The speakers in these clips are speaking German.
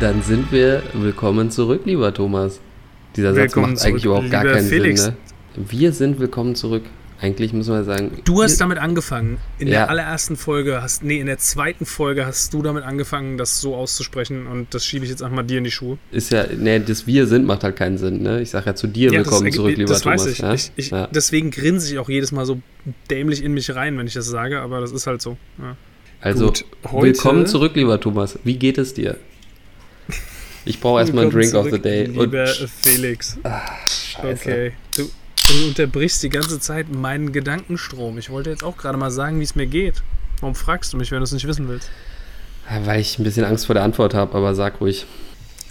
Dann sind wir willkommen zurück, lieber Thomas. Dieser willkommen Satz macht eigentlich zurück, überhaupt gar keinen Felix. Sinn. Ne? Wir sind willkommen zurück. Eigentlich müssen wir sagen. Du hast damit angefangen. In Ja. der allerersten Folge hast, nee, in der zweiten Folge hast du damit angefangen, das so auszusprechen und das schiebe ich jetzt einfach mal dir in die Schuhe. ist ja, nee, das Wir sind macht halt keinen Sinn. Ne? Ich sage ja zu dir willkommen das, zurück, lieber das Thomas. weiß ich. Ja? ich, ich ja. Deswegen grinse ich auch jedes Mal so dämlich in mich rein, wenn ich das sage, aber das ist halt so. Ja. Also, Gut, willkommen zurück, lieber Thomas. Wie geht es dir? Ich brauche erstmal einen Drink of the zurück, Day. Lieber Und, Felix. Scheiße. Okay. Du, du unterbrichst die ganze Zeit meinen Gedankenstrom. Ich wollte jetzt auch gerade mal sagen, wie es mir geht. Warum fragst du mich, wenn du es nicht wissen willst? Weil ich ein bisschen Angst vor der Antwort habe, aber sag ruhig.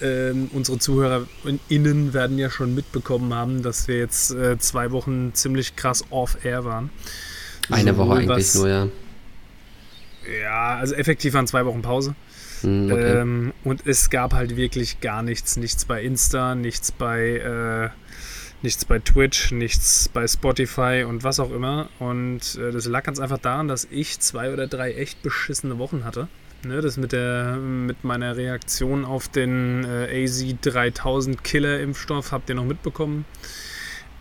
ähm, unsere ZuhörerInnen werden ja schon mitbekommen haben, dass wir jetzt äh, zwei Wochen ziemlich krass off-air waren. Eine Woche Sowohl eigentlich was- nur, ja. Ja, also effektiv waren zwei Wochen Pause. Hm, okay. Ähm, und es gab halt wirklich gar nichts. Nichts bei Insta, nichts bei, äh, nichts bei Twitch, nichts bei Spotify und was auch immer. Und äh, das lag ganz einfach daran, dass ich zwei oder drei echt beschissene Wochen hatte. Ne, das mit, der, mit meiner Reaktion auf den äh, AZ3000 Killer-Impfstoff habt ihr noch mitbekommen.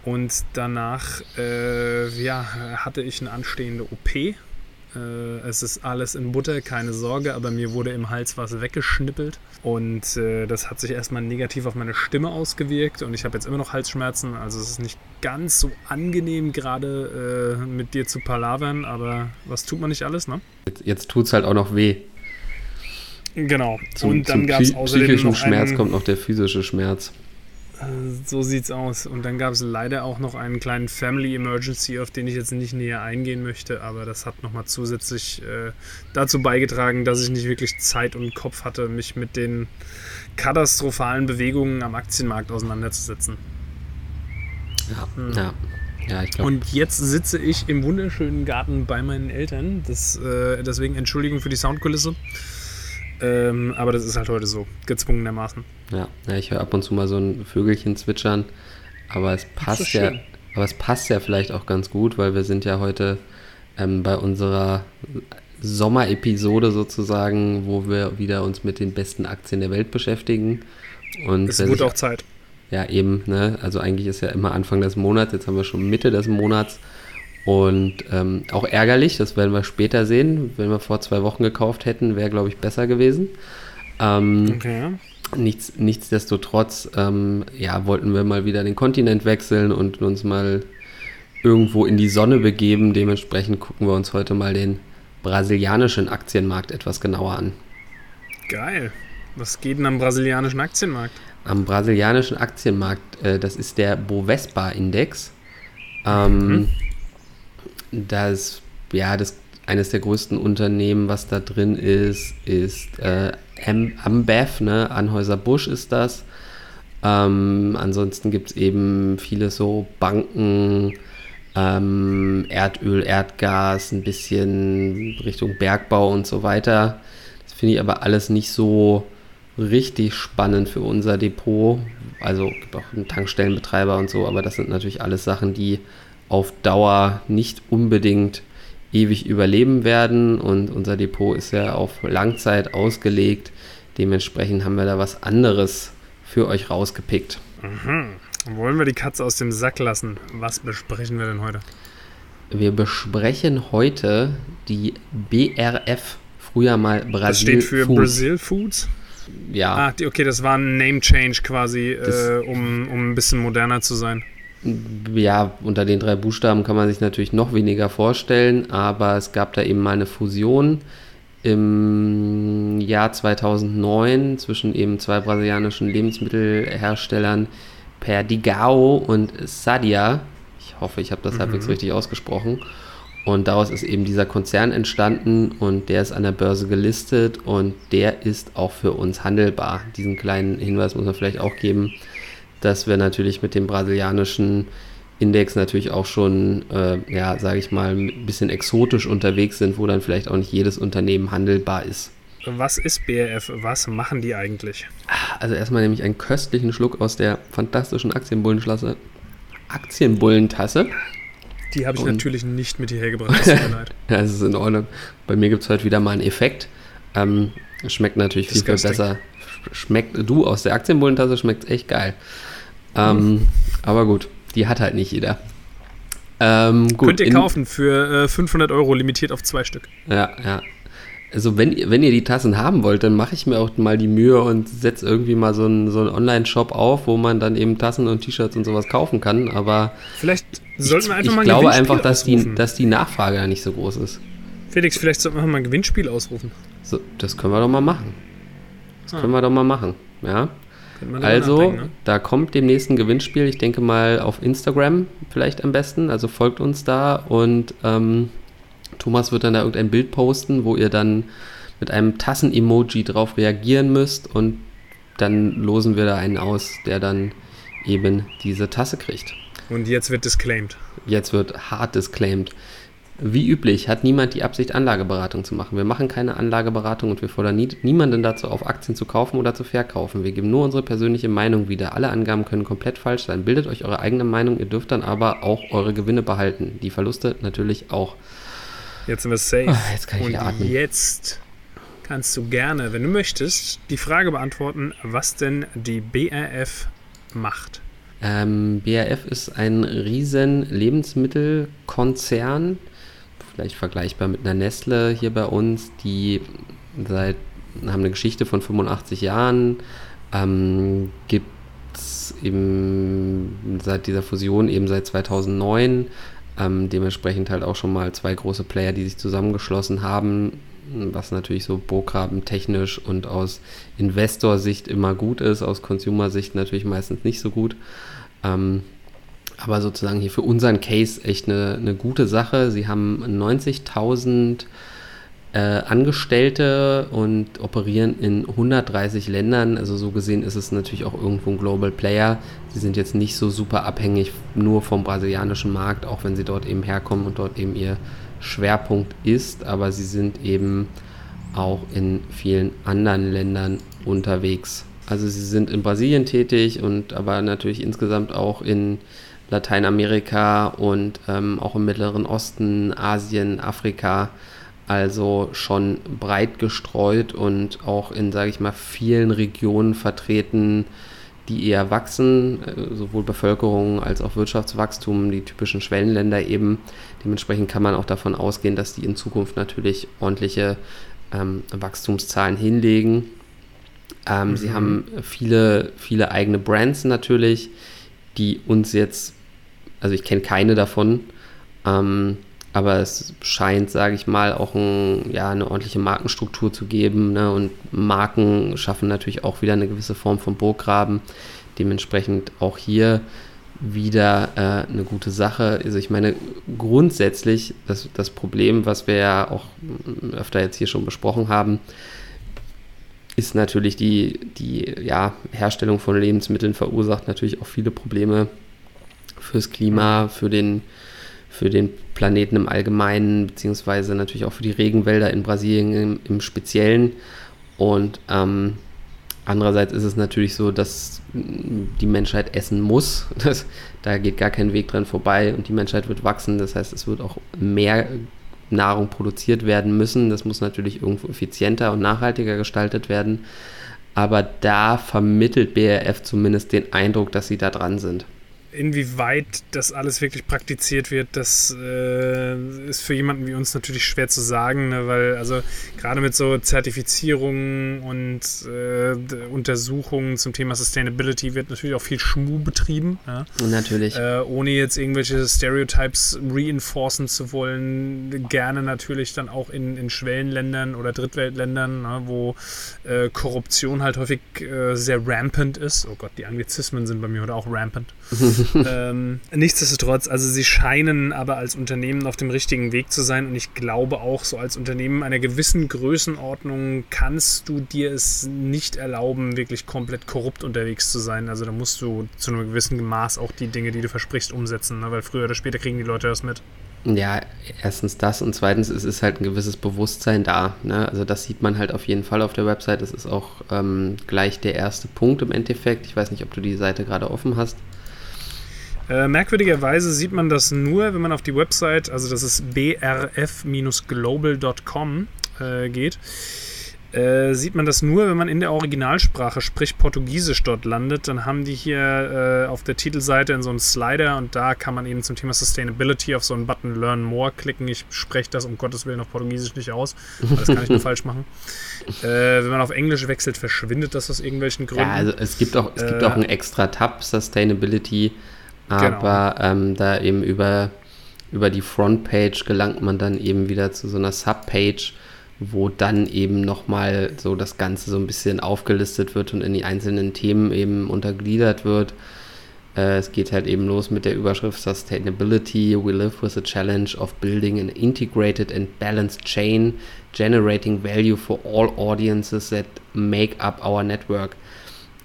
Und danach äh, ja, hatte ich eine anstehende OP. Äh, es ist alles in Butter, keine Sorge, aber mir wurde im Hals was weggeschnippelt. Und äh, das hat sich erstmal negativ auf meine Stimme ausgewirkt. Und ich habe jetzt immer noch Halsschmerzen. Also es ist nicht ganz so angenehm, gerade äh, mit dir zu palavern. Aber was tut man nicht alles, ne? Jetzt, jetzt tut es halt auch noch weh. Genau. Zum, und dann gab es außerdem psychischen noch Schmerz kommt noch der physische Schmerz. So sieht's aus. Und dann gab es leider auch noch einen kleinen Family Emergency, auf den ich jetzt nicht näher eingehen möchte, aber das hat nochmal zusätzlich äh, dazu beigetragen, dass ich nicht wirklich Zeit und Kopf hatte, mich mit den katastrophalen Bewegungen am Aktienmarkt auseinanderzusetzen. Ja, Hm. ja. Ja. Und jetzt sitze ich im wunderschönen Garten bei meinen Eltern. Das, äh, deswegen Entschuldigung für die Soundkulisse. Ähm, aber das ist halt heute so, gezwungenermaßen. Ja, ja ich höre ab und zu mal so ein Vögelchen zwitschern, aber es passt ist ja, aber es passt ja vielleicht auch ganz gut, weil wir sind ja heute ähm, bei unserer Sommerepisode sozusagen, wo wir wieder uns mit den besten Aktien der Welt beschäftigen. Und Es sich- auch Zeit. ja, eben, ne? Also eigentlich ist ja immer Anfang des Monats, jetzt haben wir schon Mitte des Monats. Und ähm, auch ärgerlich, das werden wir später sehen. Wenn wir vor zwei Wochen gekauft hätten, wäre, glaube ich, besser gewesen. Ähm, Okay. Nichts, nichtsdestotrotz, ähm, ja, wollten wir mal wieder den Kontinent wechseln und uns mal irgendwo in die Sonne begeben. Dementsprechend gucken wir uns heute mal den brasilianischen Aktienmarkt etwas genauer an. Geil. Was geht denn am brasilianischen Aktienmarkt? Am brasilianischen Aktienmarkt, äh, das ist der Bovespa-Index. Ähm, Das, ja, das eines der größten Unternehmen, was da drin ist, ist äh, Am- Ambev, ne? Anhäuser Busch ist das. Ähm, ansonsten gibt es eben viele so Banken, ähm, Erdöl, Erdgas, ein bisschen Richtung Bergbau und so weiter. Das finde ich aber alles nicht so richtig spannend für unser Depot. Also gibt auch einen Tankstellenbetreiber und so, aber das sind natürlich alles Sachen, die auf Dauer nicht unbedingt ewig überleben werden und unser Depot ist ja auf Langzeit ausgelegt. Dementsprechend haben wir da was anderes für euch rausgepickt. Wollen wir die Katze aus dem Sack lassen? Was besprechen wir denn heute? Wir besprechen heute die BRF, früher mal Brasil Das steht für Foods. Brazil Foods. Ja, Ah, okay, das war ein Name Change quasi, äh, um, um ein bisschen moderner zu sein. Ja, unter den drei Buchstaben kann man sich natürlich noch weniger vorstellen, aber es gab da eben mal eine Fusion im Jahr 2009 zwischen eben zwei brasilianischen Lebensmittelherstellern Perdigao und Sadia. Ich hoffe, ich habe das halbwegs richtig ausgesprochen. Und daraus ist eben dieser Konzern entstanden und der ist an der Börse gelistet und der ist auch für uns handelbar. Diesen kleinen Hinweis muss man vielleicht auch geben, dass wir natürlich mit dem brasilianischen Index natürlich auch schon, äh, ja, sage ich mal, ein bisschen exotisch unterwegs sind, wo dann vielleicht auch nicht jedes Unternehmen handelbar ist. Was ist BRF? Was machen die eigentlich? Also erstmal nehme ich einen köstlichen Schluck aus der fantastischen Aktienbullenschlasse. Aktienbullentasse. Die habe ich Und- natürlich nicht mit hierher gebracht. Es tut mir leid. Ja, es ist in Ordnung. Bei mir gibt es heute wieder mal einen Effekt. Ähm, schmeckt natürlich viel, viel besser. schmeckt, du aus der Aktienbullentasse schmeckt echt geil. Ähm. Aber gut, die hat halt nicht jeder. Ähm, gut, Könnt ihr kaufen für äh, 500 Euro, limitiert auf zwei Stück. Ja, ja. Also wenn, wenn ihr die Tassen haben wollt, dann mache ich mir auch mal die Mühe und setze irgendwie mal so einen, so einen Online-Shop auf, wo man dann eben Tassen und T-Shirts und sowas kaufen kann. Aber vielleicht sollten wir einfach ich mal ein glaube einfach, dass die, dass die Nachfrage ja nicht so groß ist. Felix, vielleicht sollten wir mal ein Gewinnspiel ausrufen. So, das können wir doch mal machen. Das ah. können wir doch mal machen. Ja. Also, ne? da kommt demnächst ein Gewinnspiel. Ich denke mal auf Instagram vielleicht am besten. Also folgt uns da und ähm, Thomas wird dann da irgendein Bild posten, wo ihr dann mit einem Tassen-Emoji drauf reagieren müsst und dann losen wir da einen aus, der dann eben diese Tasse kriegt. Und jetzt wird disclaimed. Jetzt wird hart disclaimed. Wie üblich hat niemand die Absicht, Anlageberatung zu machen. Wir machen keine Anlageberatung und wir fordern nie, niemanden dazu auf, Aktien zu kaufen oder zu verkaufen. Wir geben nur unsere persönliche Meinung wieder. Alle Angaben können komplett falsch sein. Bildet euch eure eigene Meinung. Ihr dürft dann aber auch eure Gewinne behalten. Die Verluste natürlich auch. Jetzt sind wir safe. Oh, jetzt kann ich und atmen. jetzt kannst du gerne, wenn du möchtest, die Frage beantworten, was denn die BRF macht. Ähm, BRF ist ein riesen Lebensmittelkonzern vielleicht vergleichbar mit einer Nestle hier bei uns, die seit haben eine Geschichte von 85 Jahren, ähm, gibt es eben seit dieser Fusion eben seit 2009, ähm, dementsprechend halt auch schon mal zwei große Player, die sich zusammengeschlossen haben, was natürlich so Burggraben technisch und aus Investorsicht immer gut ist, aus Consumer-Sicht natürlich meistens nicht so gut. Ähm, aber sozusagen hier für unseren Case echt eine, eine gute Sache. Sie haben 90.000 äh, Angestellte und operieren in 130 Ländern. Also so gesehen ist es natürlich auch irgendwo ein Global Player. Sie sind jetzt nicht so super abhängig nur vom brasilianischen Markt, auch wenn sie dort eben herkommen und dort eben ihr Schwerpunkt ist. Aber sie sind eben auch in vielen anderen Ländern unterwegs. Also sie sind in Brasilien tätig und aber natürlich insgesamt auch in Lateinamerika und ähm, auch im Mittleren Osten, Asien, Afrika. Also schon breit gestreut und auch in, sage ich mal, vielen Regionen vertreten, die eher wachsen, äh, sowohl Bevölkerung als auch Wirtschaftswachstum, die typischen Schwellenländer eben. Dementsprechend kann man auch davon ausgehen, dass die in Zukunft natürlich ordentliche ähm, Wachstumszahlen hinlegen. Ähm, mhm. Sie haben viele, viele eigene Brands natürlich, die uns jetzt also ich kenne keine davon. Ähm, aber es scheint, sage ich mal, auch ein, ja, eine ordentliche Markenstruktur zu geben. Ne? Und Marken schaffen natürlich auch wieder eine gewisse Form von Burggraben. Dementsprechend auch hier wieder äh, eine gute Sache. Also ich meine, grundsätzlich das, das Problem, was wir ja auch öfter jetzt hier schon besprochen haben, ist natürlich die, die ja, Herstellung von Lebensmitteln verursacht natürlich auch viele Probleme fürs Klima, für den, für den Planeten im Allgemeinen, beziehungsweise natürlich auch für die Regenwälder in Brasilien im, im Speziellen. Und ähm, andererseits ist es natürlich so, dass die Menschheit essen muss. Das, da geht gar kein Weg dran vorbei und die Menschheit wird wachsen. Das heißt, es wird auch mehr Nahrung produziert werden müssen. Das muss natürlich irgendwo effizienter und nachhaltiger gestaltet werden. Aber da vermittelt BRF zumindest den Eindruck, dass sie da dran sind inwieweit das alles wirklich praktiziert wird, das äh, ist für jemanden wie uns natürlich schwer zu sagen, ne? weil also gerade mit so Zertifizierungen und äh, Untersuchungen zum Thema Sustainability wird natürlich auch viel Schmu betrieben. Ja? Natürlich. Äh, ohne jetzt irgendwelche Stereotypes reinforcen zu wollen, gerne natürlich dann auch in, in Schwellenländern oder Drittweltländern, ne? wo äh, Korruption halt häufig äh, sehr rampant ist. Oh Gott, die Anglizismen sind bei mir heute auch rampant. ähm, nichtsdestotrotz, also sie scheinen aber als Unternehmen auf dem richtigen Weg zu sein und ich glaube auch, so als Unternehmen einer gewissen Größenordnung kannst du dir es nicht erlauben, wirklich komplett korrupt unterwegs zu sein. Also da musst du zu einem gewissen Maß auch die Dinge, die du versprichst, umsetzen, ne? weil früher oder später kriegen die Leute das mit. Ja, erstens das und zweitens es ist halt ein gewisses Bewusstsein da. Ne? Also das sieht man halt auf jeden Fall auf der Website. Das ist auch ähm, gleich der erste Punkt im Endeffekt. Ich weiß nicht, ob du die Seite gerade offen hast. Äh, merkwürdigerweise sieht man das nur, wenn man auf die Website, also das ist brf-global.com äh, geht. äh, sieht man das nur, wenn man in der Originalsprache, sprich Portugiesisch, dort landet. Dann haben die hier äh, auf der Titelseite in so einen Slider und da kann man eben zum Thema Sustainability auf so einen Button Learn More klicken. Ich spreche das um Gottes Willen auf Portugiesisch nicht aus, das kann ich nur falsch machen. Äh, wenn man auf Englisch wechselt, verschwindet das aus irgendwelchen Gründen. Ja, also es gibt auch, es gibt auch einen extra Tab Sustainability. Aber genau. ähm, da eben über, über die Frontpage gelangt man dann eben wieder zu so einer Subpage wo dann eben nochmal so das Ganze so ein bisschen aufgelistet wird und in die einzelnen Themen eben untergliedert wird. Äh, es geht halt eben los mit der Überschrift Sustainability. We live with the challenge of building an integrated and balanced chain, generating value for all audiences that make up our network.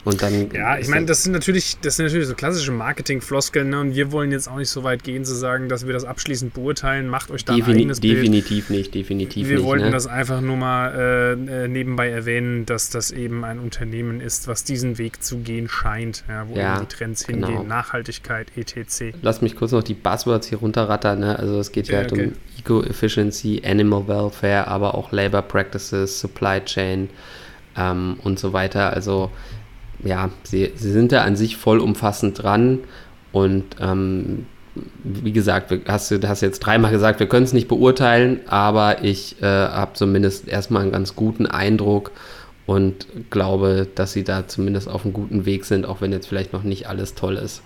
Und dann ja, ich meine, das sind natürlich, das sind natürlich so klassische Marketing-Floskeln, ne? Und wir wollen jetzt auch nicht so weit gehen zu sagen, dass wir das abschließend beurteilen. Macht euch da Defini ein eigenes Definitiv Bild. nicht, definitiv wir nicht. Wir wollten ne? das einfach nur mal äh, äh, nebenbei erwähnen, dass das eben ein Unternehmen ist, was diesen Weg zu gehen scheint, ja, wo ja, die Trends genau. hingehen, Nachhaltigkeit, etc. Lass mich kurz noch die Buzzwords hier runterrattern. Ne? Also es geht ja, halt okay. um Eco-Efficiency, Animal Welfare, aber auch Labor Practices, Supply Chain ähm, und so weiter. Also ja, sie, sie sind da an sich vollumfassend dran und ähm, wie gesagt, hast du hast jetzt dreimal gesagt, wir können es nicht beurteilen, aber ich äh, habe zumindest erstmal einen ganz guten Eindruck und glaube, dass sie da zumindest auf einem guten Weg sind, auch wenn jetzt vielleicht noch nicht alles toll ist.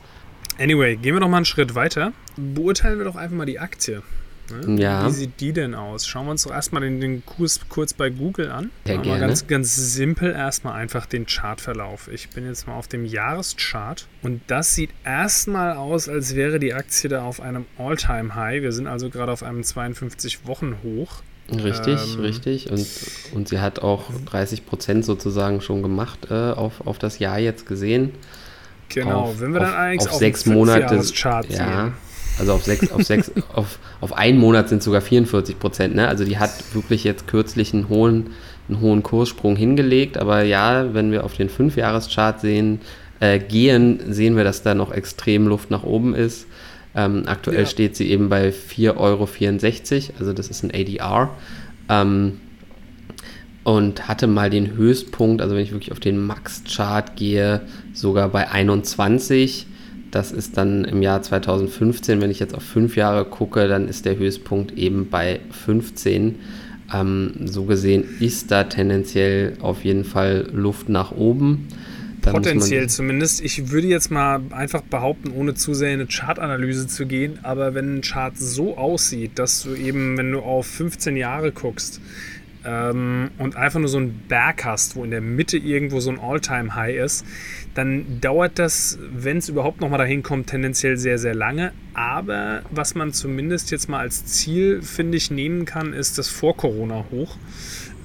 Anyway, gehen wir noch mal einen Schritt weiter. Beurteilen wir doch einfach mal die Aktie. Ne? Ja. Wie sieht die denn aus? Schauen wir uns doch erstmal den, den Kurs kurz bei Google an. Ja, gerne. Ganz, ganz simpel erstmal einfach den Chartverlauf. Ich bin jetzt mal auf dem Jahreschart und das sieht erstmal aus, als wäre die Aktie da auf einem All-Time-High. Wir sind also gerade auf einem 52-Wochen-Hoch. Richtig, ähm, richtig. Und, und sie hat auch 30 Prozent sozusagen schon gemacht äh, auf, auf das Jahr jetzt gesehen. Genau, auf, wenn wir dann eigentlich auf, auf sechs Monate. Chart ja, sehen. Also auf sechs, auf sechs, auf, auf einen Monat sind sogar 44 Prozent. Ne? Also die hat wirklich jetzt kürzlich einen hohen, einen hohen Kurssprung hingelegt. Aber ja, wenn wir auf den Fünfjahreschart sehen, äh, gehen, sehen wir, dass da noch extrem Luft nach oben ist. Ähm, aktuell ja. steht sie eben bei 4,64 Euro, also das ist ein ADR. Ähm, und hatte mal den Höchstpunkt, also wenn ich wirklich auf den Max-Chart gehe, sogar bei 21. Das ist dann im Jahr 2015, wenn ich jetzt auf fünf Jahre gucke, dann ist der Höchstpunkt eben bei 15. Ähm, so gesehen ist da tendenziell auf jeden Fall Luft nach oben. Da Potenziell zumindest. Ich würde jetzt mal einfach behaupten, ohne zu sehr in eine Chartanalyse zu gehen, aber wenn ein Chart so aussieht, dass du eben, wenn du auf 15 Jahre guckst, ähm, und einfach nur so einen Berg hast, wo in der Mitte irgendwo so ein All-Time-High ist, dann dauert das, wenn es überhaupt nochmal dahin kommt, tendenziell sehr, sehr lange. Aber was man zumindest jetzt mal als Ziel, finde ich, nehmen kann, ist das Vor-Corona-Hoch.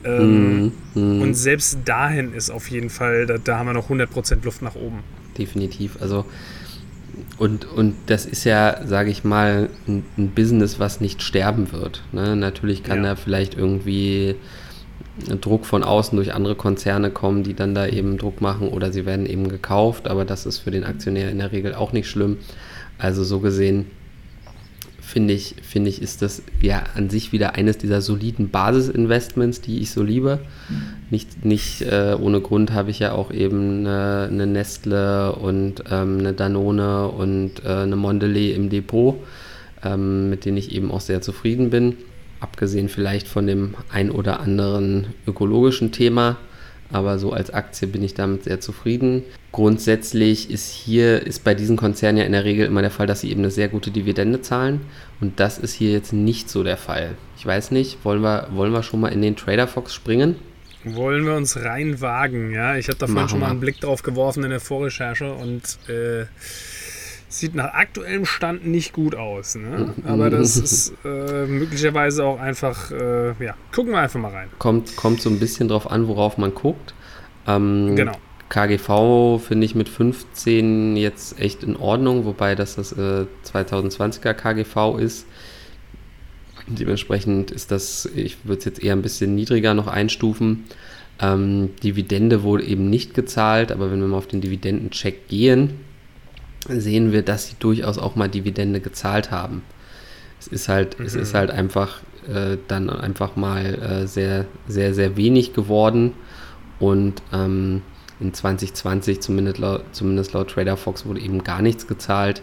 Ähm, mm, mm. Und selbst dahin ist auf jeden Fall, da, da haben wir noch 100% Luft nach oben. Definitiv. Also und, und das ist ja, sage ich mal, ein, ein, Business, was nicht sterben wird. Ne? Natürlich kann ja. da vielleicht irgendwie Druck von außen durch andere Konzerne kommen, die dann da eben Druck machen oder sie werden eben gekauft, aber das ist für den Aktionär in der Regel auch nicht schlimm. Also so gesehen finde ich, finde ich, ist das ja an sich wieder eines dieser soliden Basisinvestments, die ich so liebe. Nicht, nicht äh, ohne Grund habe ich ja auch eben eine, eine Nestle und ähm, eine Danone und äh, eine Mondelez im Depot, ähm, mit denen ich eben auch sehr zufrieden bin. Abgesehen vielleicht von dem ein oder anderen ökologischen Thema aber so als Aktie bin ich damit sehr zufrieden. Grundsätzlich ist hier, ist bei diesen Konzernen ja in der Regel immer der Fall, dass sie eben eine sehr gute Dividende zahlen und das ist hier jetzt nicht so der Fall. Ich weiß nicht, wollen wir, wollen wir schon mal in den Trader Fox springen? Wollen wir uns reinwagen, ja? Ich habe da vorhin schon mal einen Blick drauf geworfen in der Vorrecherche und äh, Sieht nach aktuellem Stand nicht gut aus. Ne? Aber das ist äh, möglicherweise auch einfach, äh, ja, gucken wir einfach mal rein. Kommt, kommt so ein bisschen drauf an, worauf man guckt. Ähm, genau. KGV finde ich mit 15 jetzt echt in Ordnung, wobei das das äh, 2020er KGV ist. Dementsprechend ist das, ich würde es jetzt eher ein bisschen niedriger noch einstufen. Ähm, Dividende wurde eben nicht gezahlt, aber wenn wir mal auf den Dividendencheck gehen, sehen wir, dass sie durchaus auch mal Dividende gezahlt haben. Es ist halt, mhm. es ist halt einfach äh, dann einfach mal äh, sehr, sehr, sehr wenig geworden. Und ähm, in 2020, zumindest laut, zumindest laut Trader Fox, wurde eben gar nichts gezahlt.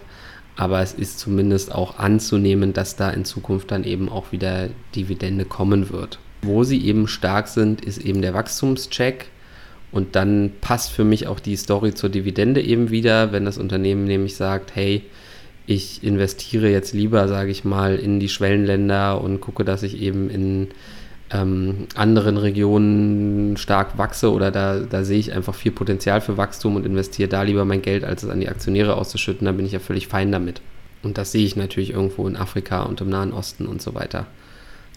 Aber es ist zumindest auch anzunehmen, dass da in Zukunft dann eben auch wieder Dividende kommen wird. Wo sie eben stark sind, ist eben der Wachstumscheck. Und dann passt für mich auch die Story zur Dividende eben wieder, wenn das Unternehmen nämlich sagt, hey, ich investiere jetzt lieber, sage ich mal, in die Schwellenländer und gucke, dass ich eben in ähm, anderen Regionen stark wachse oder da, da sehe ich einfach viel Potenzial für Wachstum und investiere da lieber mein Geld, als es an die Aktionäre auszuschütten, dann bin ich ja völlig fein damit. Und das sehe ich natürlich irgendwo in Afrika und im Nahen Osten und so weiter.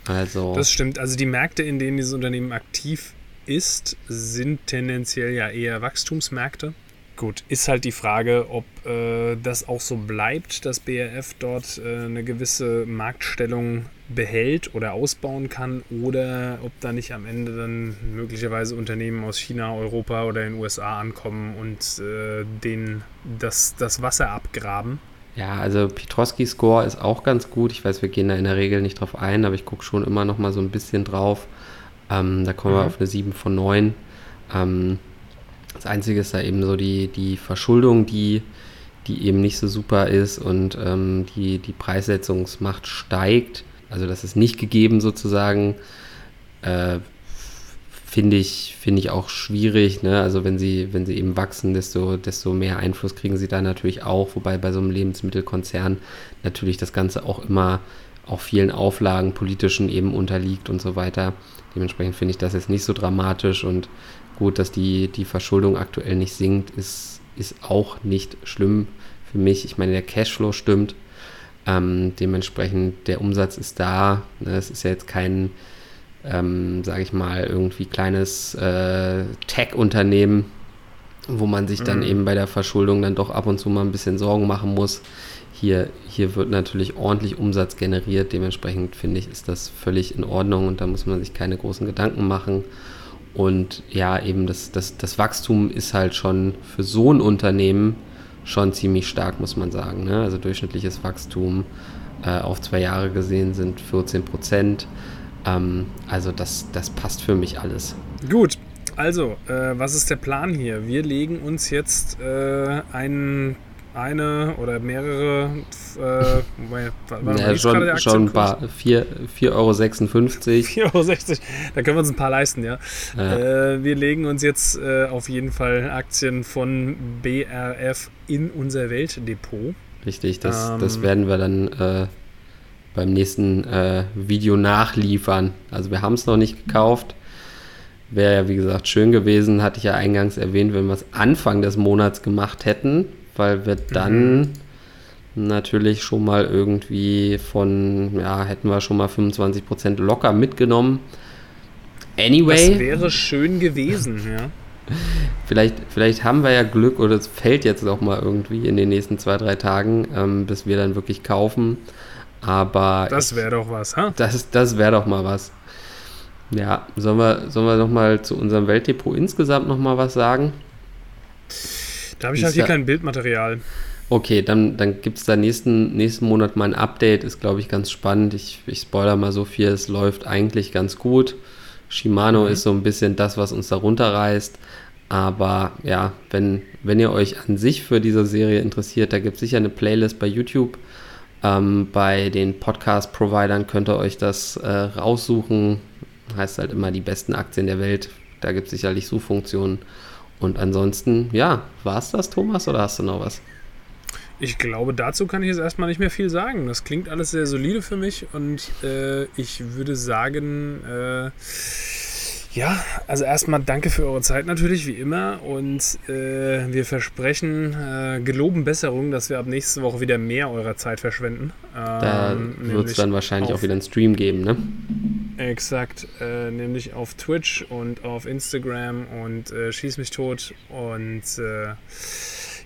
Also. Das stimmt. Also die Märkte, in denen dieses Unternehmen aktiv ist, sind tendenziell ja eher Wachstumsmärkte. Gut, ist halt die Frage, ob äh, das auch so bleibt, dass BRF dort äh, eine gewisse Marktstellung behält oder ausbauen kann oder ob da nicht am Ende dann möglicherweise Unternehmen aus China, Europa oder den USA ankommen und äh, den, das, das Wasser abgraben. Ja, also Pietrowski-Score ist auch ganz gut. Ich weiß, wir gehen da in der Regel nicht drauf ein, aber ich gucke schon immer noch mal so ein bisschen drauf. Ähm, da kommen mhm. wir auf eine 7 von 9. Ähm, das Einzige ist da eben so die, die Verschuldung, die, die eben nicht so super ist und ähm, die, die Preissetzungsmacht steigt. Also das ist nicht gegeben sozusagen. Äh, finde ich, find ich auch schwierig. Ne? Also wenn sie, wenn sie eben wachsen, desto, desto mehr Einfluss kriegen sie da natürlich auch. Wobei bei so einem Lebensmittelkonzern natürlich das Ganze auch immer auch vielen Auflagen, politischen eben unterliegt und so weiter. Dementsprechend finde ich das jetzt nicht so dramatisch und Gut, dass die, die Verschuldung aktuell nicht sinkt, ist, ist auch nicht schlimm für mich. Ich meine, der Cashflow stimmt. Ähm, dementsprechend, der Umsatz ist da. Ne, es ist ja jetzt kein, ähm, sage ich mal, irgendwie kleines äh, Tech-Unternehmen, wo man sich dann mhm. eben bei der Verschuldung dann doch ab und zu mal ein bisschen Sorgen machen muss. Hier, hier wird natürlich ordentlich Umsatz generiert. Dementsprechend finde ich, ist das völlig in Ordnung und da muss man sich keine großen Gedanken machen. Und ja, eben das, das, das Wachstum ist halt schon für so ein Unternehmen schon ziemlich stark, muss man sagen. Ne? Also durchschnittliches Wachstum äh, auf zwei Jahre gesehen sind 14 Prozent. Ähm, also das, das passt für mich alles. Gut, also, äh, was ist der Plan hier? Wir legen uns jetzt äh, einen eine oder mehrere, äh, war ja, schon, schon ein paar, 4,56 Euro. 4,60 Euro, da können wir uns ein paar leisten, ja. ja. Äh, wir legen uns jetzt äh, auf jeden Fall Aktien von BRF in unser Weltdepot. Richtig, das, ähm, das werden wir dann äh, beim nächsten äh, Video nachliefern. Also wir haben es noch nicht gekauft. Wäre ja, wie gesagt, schön gewesen, hatte ich ja eingangs erwähnt, wenn wir es Anfang des Monats gemacht hätten weil wir dann mhm. natürlich schon mal irgendwie von, ja, hätten wir schon mal 25% locker mitgenommen. Anyway. Das wäre schön gewesen, ja. Vielleicht, vielleicht haben wir ja Glück oder es fällt jetzt auch mal irgendwie in den nächsten zwei, drei Tagen, ähm, bis wir dann wirklich kaufen. Aber. Das wäre doch was, ha? Das, das wäre doch mal was. Ja, sollen wir, sollen wir noch mal zu unserem Weltdepot insgesamt noch mal was sagen? Da habe ich halt hier kein Bildmaterial. Okay, dann, dann gibt es da nächsten, nächsten Monat mal ein Update, ist glaube ich ganz spannend. Ich, ich spoiler mal so viel, es läuft eigentlich ganz gut. Shimano mhm. ist so ein bisschen das, was uns da runterreißt. Aber ja, wenn, wenn ihr euch an sich für diese Serie interessiert, da gibt es sicher eine Playlist bei YouTube. Ähm, bei den Podcast-Providern könnt ihr euch das äh, raussuchen. Heißt halt immer die besten Aktien der Welt. Da gibt es sicherlich Suchfunktionen. Und ansonsten, ja, war es das, Thomas, oder hast du noch was? Ich glaube, dazu kann ich jetzt erstmal nicht mehr viel sagen. Das klingt alles sehr solide für mich und äh, ich würde sagen, äh, ja, also erstmal danke für eure Zeit natürlich, wie immer. Und äh, wir versprechen, äh, geloben Besserung, dass wir ab nächste Woche wieder mehr eurer Zeit verschwenden. Ähm, da wird es dann wahrscheinlich auch wieder einen Stream geben, ne? Exakt, äh, nämlich auf Twitch und auf Instagram und äh, Schieß mich tot. Und äh,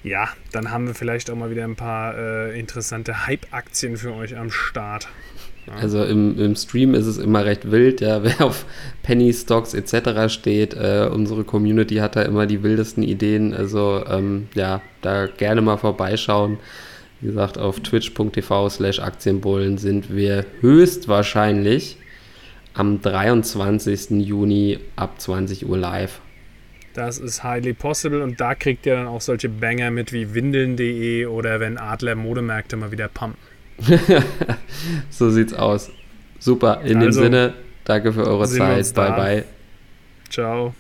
ja, dann haben wir vielleicht auch mal wieder ein paar äh, interessante Hype-Aktien für euch am Start. Also im, im Stream ist es immer recht wild, ja, wer auf Penny Stocks etc. steht, äh, unsere Community hat da immer die wildesten Ideen. Also ähm, ja, da gerne mal vorbeischauen. Wie gesagt, auf twitch.tv slash Aktienbullen sind wir höchstwahrscheinlich am 23. Juni ab 20 Uhr live. Das ist highly possible und da kriegt ihr dann auch solche Banger mit wie windeln.de oder wenn Adler Modemärkte mal wieder pumpen. so sieht's aus. Super. In also, dem Sinne, danke für eure Zeit. Bye, bye. Ciao.